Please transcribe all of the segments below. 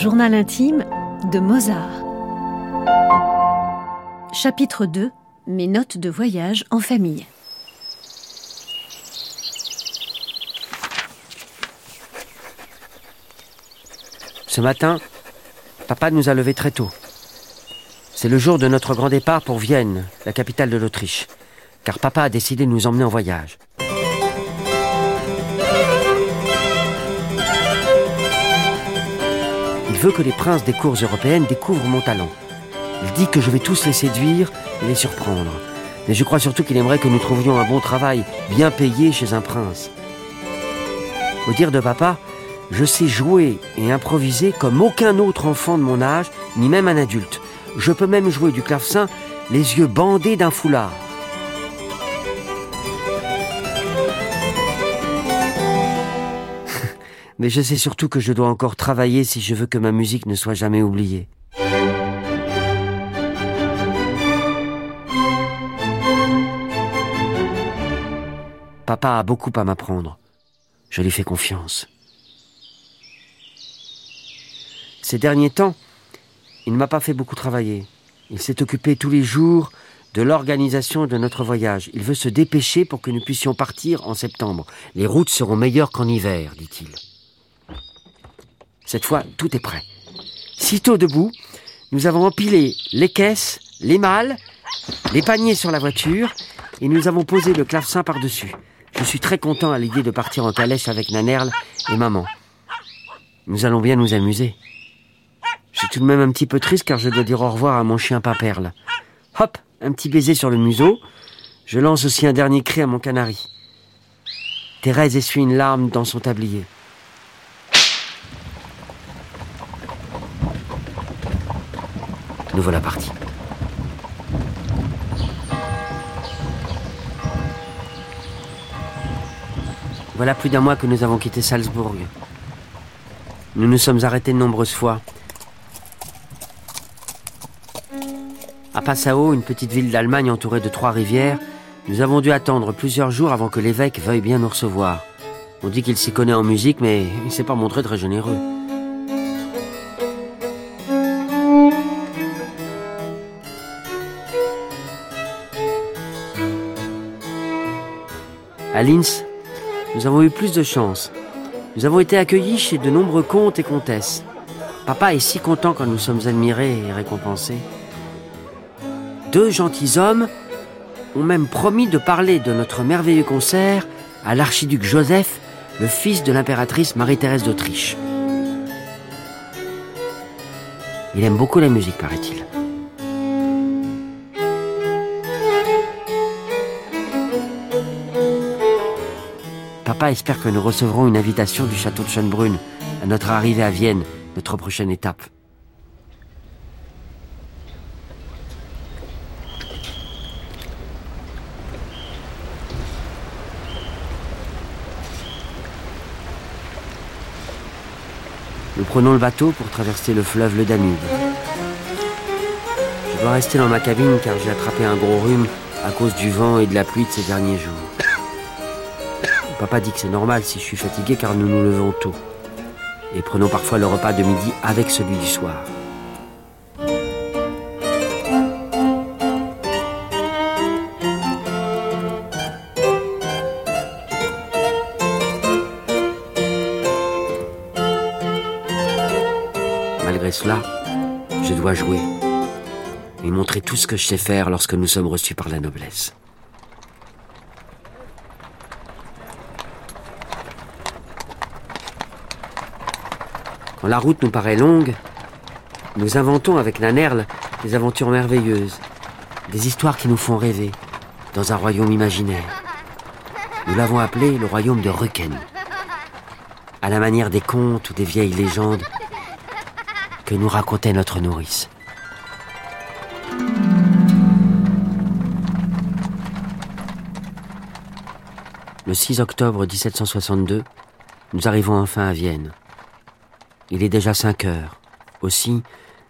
Journal intime de Mozart. Chapitre 2 Mes notes de voyage en famille. Ce matin, papa nous a levés très tôt. C'est le jour de notre grand départ pour Vienne, la capitale de l'Autriche, car papa a décidé de nous emmener en voyage. Veut que les princes des cours européennes découvrent mon talent. Il dit que je vais tous les séduire et les surprendre. Mais je crois surtout qu'il aimerait que nous trouvions un bon travail, bien payé chez un prince. Au dire de papa, je sais jouer et improviser comme aucun autre enfant de mon âge, ni même un adulte. Je peux même jouer du clavecin les yeux bandés d'un foulard. Mais je sais surtout que je dois encore travailler si je veux que ma musique ne soit jamais oubliée. Papa a beaucoup à m'apprendre. Je lui fais confiance. Ces derniers temps, il ne m'a pas fait beaucoup travailler. Il s'est occupé tous les jours de l'organisation de notre voyage. Il veut se dépêcher pour que nous puissions partir en septembre. Les routes seront meilleures qu'en hiver, dit-il. Cette fois, tout est prêt. Sitôt debout, nous avons empilé les caisses, les malles, les paniers sur la voiture et nous avons posé le clavecin par-dessus. Je suis très content à l'idée de partir en calèche avec Nanerle et maman. Nous allons bien nous amuser. Je suis tout de même un petit peu triste car je dois dire au revoir à mon chien Paperle. Hop, un petit baiser sur le museau. Je lance aussi un dernier cri à mon canari. Thérèse essuie une larme dans son tablier. Nous voilà partis. Voilà plus d'un mois que nous avons quitté Salzbourg. Nous nous sommes arrêtés de nombreuses fois. À Passau, une petite ville d'Allemagne entourée de trois rivières, nous avons dû attendre plusieurs jours avant que l'évêque veuille bien nous recevoir. On dit qu'il s'y connaît en musique, mais il s'est pas montré très généreux. À Linz, nous avons eu plus de chance. Nous avons été accueillis chez de nombreux comtes et comtesses. Papa est si content quand nous sommes admirés et récompensés. Deux gentilshommes ont même promis de parler de notre merveilleux concert à l'archiduc Joseph, le fils de l'impératrice Marie-Thérèse d'Autriche. Il aime beaucoup la musique, paraît-il. Espère que nous recevrons une invitation du château de Schönbrunn à notre arrivée à Vienne, notre prochaine étape. Nous prenons le bateau pour traverser le fleuve le Danube. Je dois rester dans ma cabine car j'ai attrapé un gros rhume à cause du vent et de la pluie de ces derniers jours. Papa dit que c'est normal si je suis fatigué car nous nous levons tôt. Et prenons parfois le repas de midi avec celui du soir. Malgré cela, je dois jouer et montrer tout ce que je sais faire lorsque nous sommes reçus par la noblesse. Quand la route nous paraît longue, nous inventons avec Nanerle des aventures merveilleuses, des histoires qui nous font rêver, dans un royaume imaginaire. Nous l'avons appelé le royaume de Ruken, à la manière des contes ou des vieilles légendes que nous racontait notre nourrice. Le 6 octobre 1762, nous arrivons enfin à Vienne. Il est déjà 5 heures. Aussi,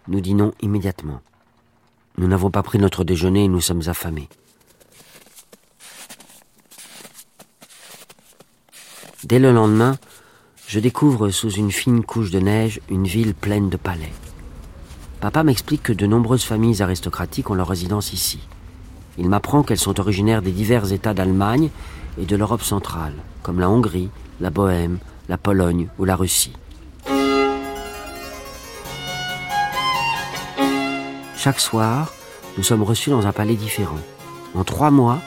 nous dînons immédiatement. Nous n'avons pas pris notre déjeuner et nous sommes affamés. Dès le lendemain, je découvre sous une fine couche de neige une ville pleine de palais. Papa m'explique que de nombreuses familles aristocratiques ont leur résidence ici. Il m'apprend qu'elles sont originaires des divers États d'Allemagne et de l'Europe centrale, comme la Hongrie, la Bohême, la Pologne ou la Russie. Chaque soir, nous sommes reçus dans un palais différent. En trois mois,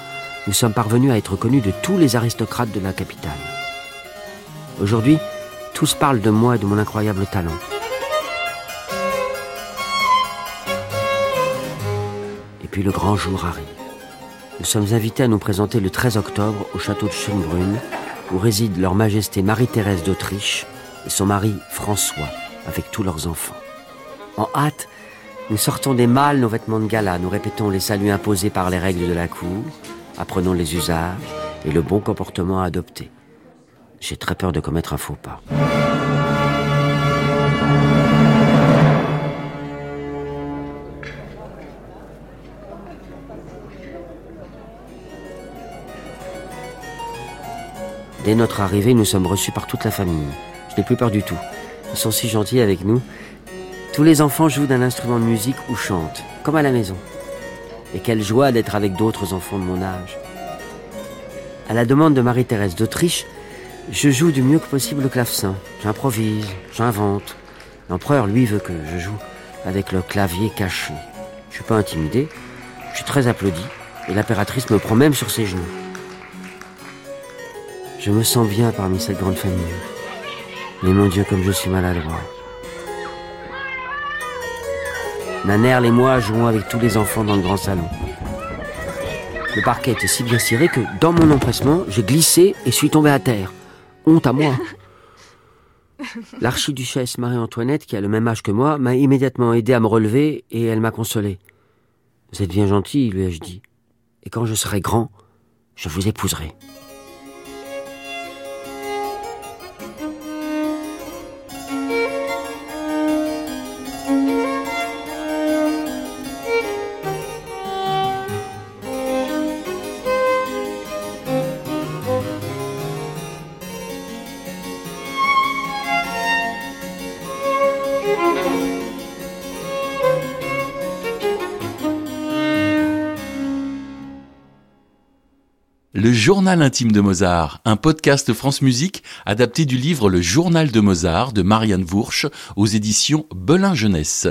nous sommes parvenus à être connus de tous les aristocrates de la capitale. Aujourd'hui, tous parlent de moi et de mon incroyable talent. Et puis le grand jour arrive. Nous sommes invités à nous présenter le 13 octobre au château de Schönbrunn, où réside leur Majesté Marie-Thérèse d'Autriche et son mari François, avec tous leurs enfants. En hâte, nous sortons des mâles nos vêtements de gala, nous répétons les saluts imposés par les règles de la cour, apprenons les usages et le bon comportement à adopter. J'ai très peur de commettre un faux pas. Dès notre arrivée, nous sommes reçus par toute la famille. Je n'ai plus peur du tout. Ils sont si gentils avec nous. Tous les enfants jouent d'un instrument de musique ou chantent, comme à la maison. Et quelle joie d'être avec d'autres enfants de mon âge. À la demande de Marie-Thérèse d'Autriche, je joue du mieux que possible le clavecin. J'improvise, j'invente. L'empereur, lui, veut que je joue avec le clavier caché. Je suis pas intimidé, je suis très applaudi, et l'impératrice me prend même sur ses genoux. Je me sens bien parmi cette grande famille. Mais mon Dieu, comme je suis maladroit. Nanerle et moi jouons avec tous les enfants dans le grand salon. Le parquet était si bien ciré que, dans mon empressement, j'ai glissé et suis tombé à terre. Honte à moi. L'archiduchesse Marie-Antoinette, qui a le même âge que moi, m'a immédiatement aidé à me relever et elle m'a consolé. Vous êtes bien gentil, lui ai-je dit. Et quand je serai grand, je vous épouserai. Le journal intime de Mozart, un podcast France Musique adapté du livre Le journal de Mozart de Marianne Vourche aux éditions Belin Jeunesse.